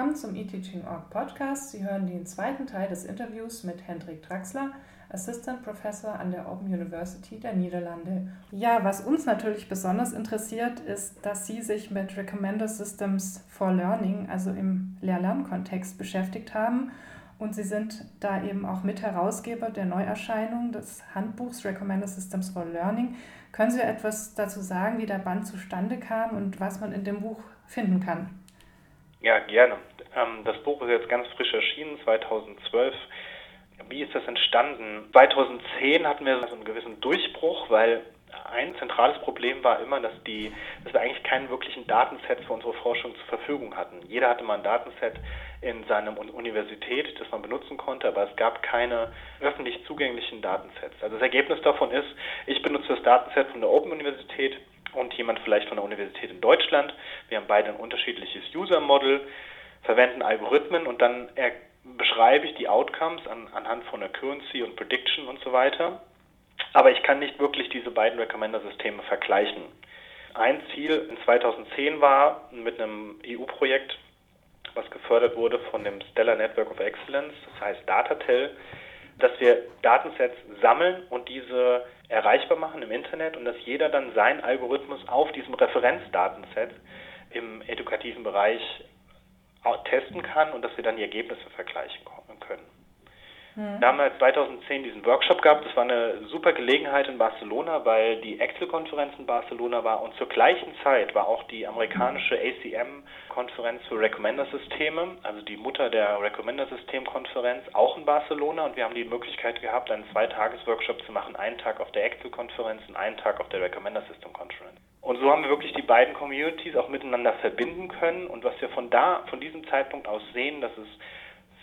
willkommen zum eTeaching.org Podcast. Sie hören den zweiten Teil des Interviews mit Hendrik Draxler, Assistant Professor an der Open University der Niederlande. Ja, was uns natürlich besonders interessiert, ist, dass Sie sich mit Recommender Systems for Learning, also im Lehr-Lern-Kontext, beschäftigt haben. Und Sie sind da eben auch Mitherausgeber der Neuerscheinung des Handbuchs Recommender Systems for Learning. Können Sie etwas dazu sagen, wie der Band zustande kam und was man in dem Buch finden kann? Ja, gerne. Ähm, das Buch ist jetzt ganz frisch erschienen, 2012. Wie ist das entstanden? 2010 hatten wir so einen gewissen Durchbruch, weil ein zentrales Problem war immer, dass, die, dass wir eigentlich keinen wirklichen Datenset für unsere Forschung zur Verfügung hatten. Jeder hatte mal ein Datenset in seiner Universität, das man benutzen konnte, aber es gab keine öffentlich zugänglichen Datensets. Also das Ergebnis davon ist, ich benutze das Datenset von der Open Universität und jemand vielleicht von der Universität in Deutschland. Wir haben beide ein unterschiedliches User-Model, verwenden Algorithmen und dann beschreibe ich die Outcomes an, anhand von Accuracy und Prediction und so weiter. Aber ich kann nicht wirklich diese beiden Recommender-Systeme vergleichen. Ein Ziel in 2010 war mit einem EU-Projekt, was gefördert wurde von dem Stellar Network of Excellence, das heißt Datatel, dass wir Datensets sammeln und diese erreichbar machen im Internet und dass jeder dann seinen Algorithmus auf diesem Referenzdatenset im edukativen Bereich testen kann und dass wir dann die Ergebnisse vergleichen können. Mhm. Wir haben 2010 diesen Workshop gehabt. Das war eine super Gelegenheit in Barcelona, weil die Excel-Konferenz in Barcelona war und zur gleichen Zeit war auch die amerikanische ACM-Konferenz für Recommender-Systeme, also die Mutter der Recommender-System-Konferenz, auch in Barcelona. Und wir haben die Möglichkeit gehabt, einen Zweitages-Workshop zu machen, einen Tag auf der Excel-Konferenz und einen Tag auf der Recommender-System-Konferenz. Und so haben wir wirklich die beiden Communities auch miteinander verbinden können. Und was wir von da, von diesem Zeitpunkt aus sehen, dass es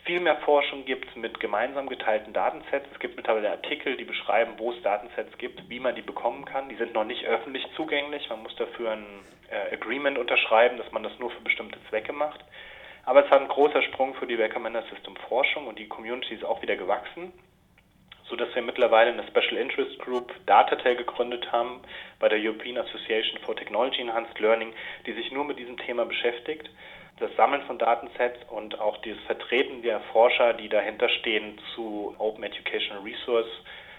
viel mehr Forschung gibt mit gemeinsam geteilten Datensets. Es gibt mittlerweile Artikel, die beschreiben, wo es Datensets gibt, wie man die bekommen kann. Die sind noch nicht öffentlich zugänglich. Man muss dafür ein äh, Agreement unterschreiben, dass man das nur für bestimmte Zwecke macht. Aber es hat ein großer Sprung für die Recommender System Forschung und die Community ist auch wieder gewachsen, sodass wir mittlerweile eine Special Interest Group Datatel gegründet haben bei der European Association for Technology Enhanced Learning, die sich nur mit diesem Thema beschäftigt das Sammeln von Datensets und auch das Vertreten der Forscher, die dahinter stehen, zu Open Educational Resource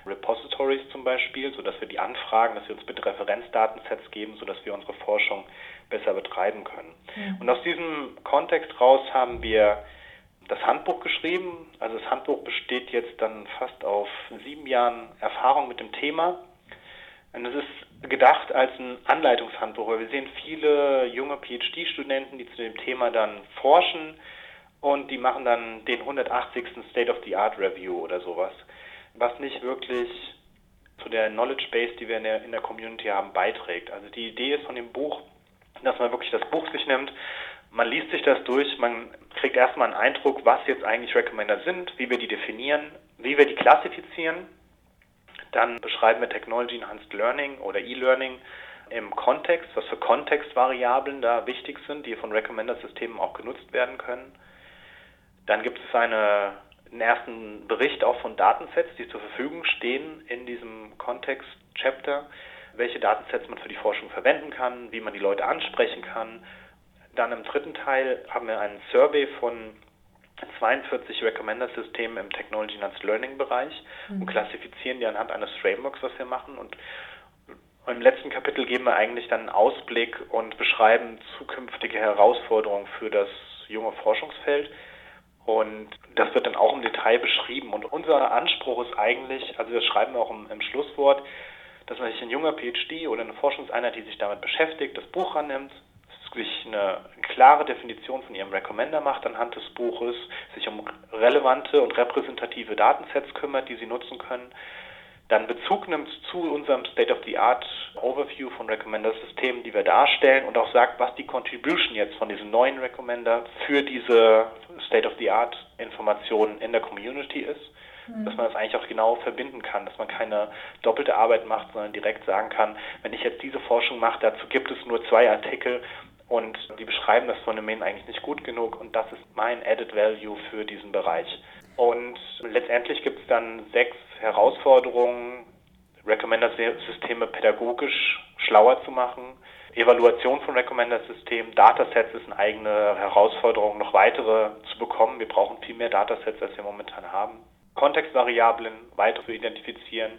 Repositories zum Beispiel, sodass wir die anfragen, dass wir uns bitte Referenzdatensets geben, sodass wir unsere Forschung besser betreiben können. Mhm. Und aus diesem Kontext raus haben wir das Handbuch geschrieben. Also das Handbuch besteht jetzt dann fast auf sieben Jahren Erfahrung mit dem Thema. Und es ist gedacht als ein Anleitungshandbuch, wir sehen viele junge PhD-Studenten, die zu dem Thema dann forschen und die machen dann den 180. State of the Art Review oder sowas, was nicht wirklich zu der Knowledge Base, die wir in der, in der Community haben, beiträgt. Also die Idee ist von dem Buch, dass man wirklich das Buch sich nimmt, man liest sich das durch, man kriegt erstmal einen Eindruck, was jetzt eigentlich Recommender sind, wie wir die definieren, wie wir die klassifizieren dann beschreiben wir Technology Enhanced Learning oder E-Learning im Kontext, was für Kontextvariablen da wichtig sind, die von Recommender-Systemen auch genutzt werden können. Dann gibt es eine, einen ersten Bericht auch von Datensets, die zur Verfügung stehen in diesem Kontext-Chapter, welche Datensets man für die Forschung verwenden kann, wie man die Leute ansprechen kann. Dann im dritten Teil haben wir einen Survey von 42 Recommender-Systeme im Technology Enhanced Learning Bereich mhm. und klassifizieren die anhand eines Frameworks, was wir machen. Und im letzten Kapitel geben wir eigentlich dann einen Ausblick und beschreiben zukünftige Herausforderungen für das junge Forschungsfeld. Und das wird dann auch im Detail beschrieben. Und unser Anspruch ist eigentlich, also das schreiben wir auch im, im Schlusswort, dass man sich ein junger PhD oder eine Forschungseinheit, die sich damit beschäftigt, das Buch annimmt, sich eine klare Definition von ihrem Recommender macht anhand des Buches, sich um relevante und repräsentative Datensets kümmert, die sie nutzen können, dann Bezug nimmt zu unserem State-of-the-Art Overview von Recommender-Systemen, die wir darstellen und auch sagt, was die Contribution jetzt von diesem neuen Recommender für diese State-of-the-Art Informationen in der Community ist, mhm. dass man das eigentlich auch genau verbinden kann, dass man keine doppelte Arbeit macht, sondern direkt sagen kann, wenn ich jetzt diese Forschung mache, dazu gibt es nur zwei Artikel und die beschreiben das Phänomen eigentlich nicht gut genug und das ist mein Added Value für diesen Bereich. Und letztendlich gibt es dann sechs Herausforderungen, Recommender-Systeme pädagogisch schlauer zu machen, Evaluation von Recommender-Systemen. Datasets ist eine eigene Herausforderung, noch weitere zu bekommen. Wir brauchen viel mehr Datasets, als wir momentan haben. Kontextvariablen weiter zu identifizieren.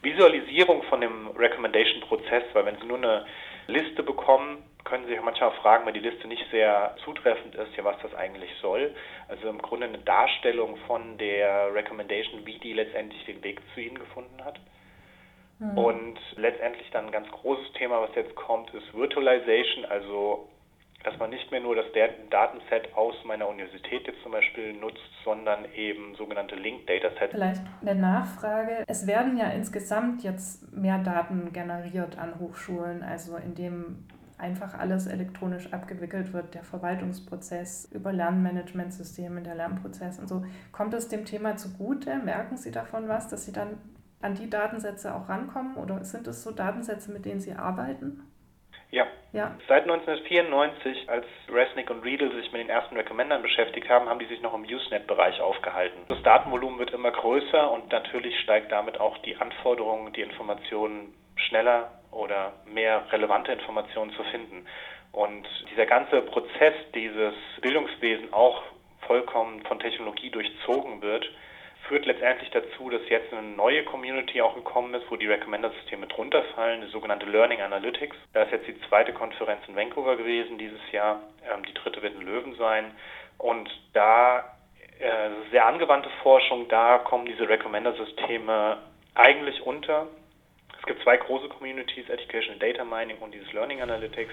Visualisierung von dem Recommendation-Prozess, weil wenn Sie nur eine Liste bekommen, können Sie sich manchmal fragen, weil die Liste nicht sehr zutreffend ist, ja, was das eigentlich soll. Also im Grunde eine Darstellung von der Recommendation, wie die letztendlich den Weg zu Ihnen gefunden hat. Mhm. Und letztendlich dann ein ganz großes Thema, was jetzt kommt, ist Virtualization, also dass man nicht mehr nur das Datenset aus meiner Universität jetzt zum Beispiel nutzt, sondern eben sogenannte Linked Datasets. Vielleicht eine Nachfrage. Es werden ja insgesamt jetzt mehr Daten generiert an Hochschulen, also indem einfach alles elektronisch abgewickelt wird, der Verwaltungsprozess über Lernmanagementsysteme, der Lernprozess und so. Kommt es dem Thema zugute? Merken Sie davon was, dass Sie dann an die Datensätze auch rankommen oder sind es so Datensätze, mit denen Sie arbeiten? Ja. ja. Seit 1994, als Resnick und Riedel sich mit den ersten Recommendern beschäftigt haben, haben die sich noch im Usenet-Bereich aufgehalten. Das Datenvolumen wird immer größer und natürlich steigt damit auch die Anforderung, die Informationen schneller oder mehr relevante Informationen zu finden. Und dieser ganze Prozess, dieses Bildungswesen auch vollkommen von Technologie durchzogen wird, führt letztendlich dazu, dass jetzt eine neue Community auch gekommen ist, wo die Recommender-Systeme drunter fallen, die sogenannte Learning Analytics. Da ist jetzt die zweite Konferenz in Vancouver gewesen dieses Jahr, ähm, die dritte wird in Löwen sein. Und da äh, sehr angewandte Forschung, da kommen diese Recommender-Systeme eigentlich unter. Es gibt zwei große Communities, Education and Data Mining und dieses Learning Analytics.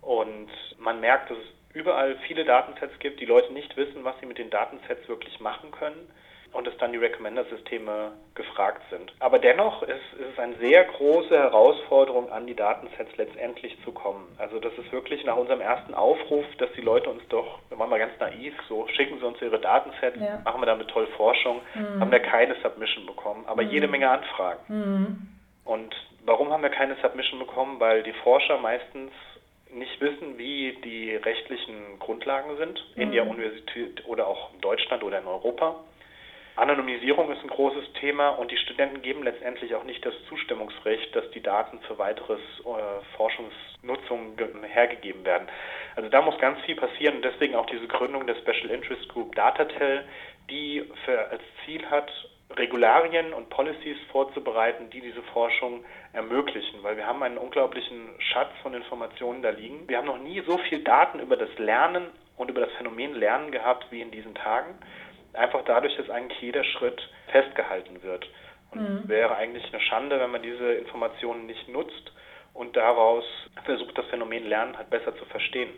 Und man merkt, dass es überall viele Datensets gibt, die Leute nicht wissen, was sie mit den Datensets wirklich machen können und es dann die Recommender-Systeme gefragt sind. Aber dennoch ist, ist, es eine sehr große Herausforderung, an die Datensets letztendlich zu kommen. Also das ist wirklich nach unserem ersten Aufruf, dass die Leute uns doch, wir waren mal ganz naiv, so schicken sie uns ihre Datensets, ja. machen wir damit toll Forschung, mhm. haben wir keine Submission bekommen, aber mhm. jede Menge Anfragen. Mhm. Und warum haben wir keine Submission bekommen? Weil die Forscher meistens nicht wissen, wie die rechtlichen Grundlagen sind in der mhm. Universität oder auch in Deutschland oder in Europa. Anonymisierung ist ein großes Thema und die Studenten geben letztendlich auch nicht das Zustimmungsrecht, dass die Daten für weiteres äh, Forschungsnutzung hergegeben werden. Also da muss ganz viel passieren und deswegen auch diese Gründung der Special Interest Group Datatel, die für, als Ziel hat, Regularien und Policies vorzubereiten, die diese Forschung ermöglichen, weil wir haben einen unglaublichen Schatz von Informationen da liegen. Wir haben noch nie so viel Daten über das Lernen und über das Phänomen Lernen gehabt wie in diesen Tagen einfach dadurch, dass eigentlich jeder Schritt festgehalten wird. Und mhm. wäre eigentlich eine Schande, wenn man diese Informationen nicht nutzt und daraus versucht, das Phänomen Lernen halt besser zu verstehen.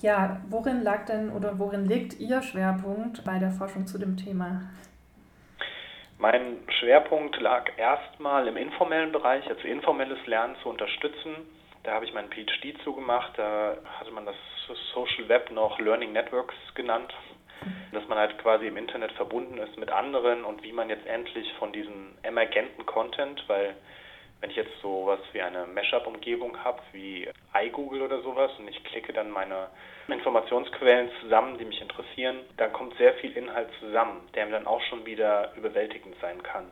Ja, worin lag denn oder worin liegt Ihr Schwerpunkt bei der Forschung zu dem Thema? Mein Schwerpunkt lag erstmal im informellen Bereich, also informelles Lernen zu unterstützen. Da habe ich meinen PhD zugemacht. Da hatte man das Social Web noch Learning Networks genannt dass man halt quasi im Internet verbunden ist mit anderen und wie man jetzt endlich von diesem emergenten Content, weil wenn ich jetzt so was wie eine Mashup-Umgebung habe, wie iGoogle oder sowas, und ich klicke dann meine Informationsquellen zusammen, die mich interessieren, dann kommt sehr viel Inhalt zusammen, der mir dann auch schon wieder überwältigend sein kann.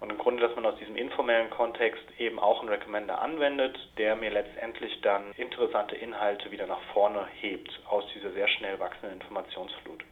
Und im Grunde, dass man aus diesem informellen Kontext eben auch einen Recommender anwendet, der mir letztendlich dann interessante Inhalte wieder nach vorne hebt aus dieser sehr schnell wachsenden Informationsflut.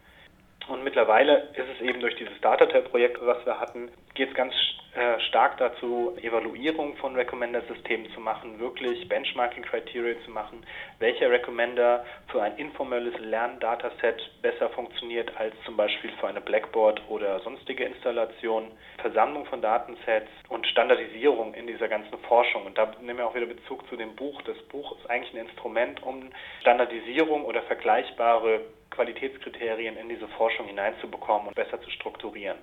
Und mittlerweile ist es eben durch dieses Datatel-Projekt, was wir hatten, geht es ganz äh, stark dazu, Evaluierung von Recommender-Systemen zu machen, wirklich Benchmarking-Kriterien zu machen, welcher Recommender für ein informelles Lerndataset besser funktioniert als zum Beispiel für eine Blackboard oder sonstige Installation, Versammlung von Datensets und Standardisierung in dieser ganzen Forschung. Und da nehmen wir auch wieder Bezug zu dem Buch. Das Buch ist eigentlich ein Instrument, um Standardisierung oder vergleichbare Qualitätskriterien in diese Forschung hineinzubekommen und besser zu strukturieren.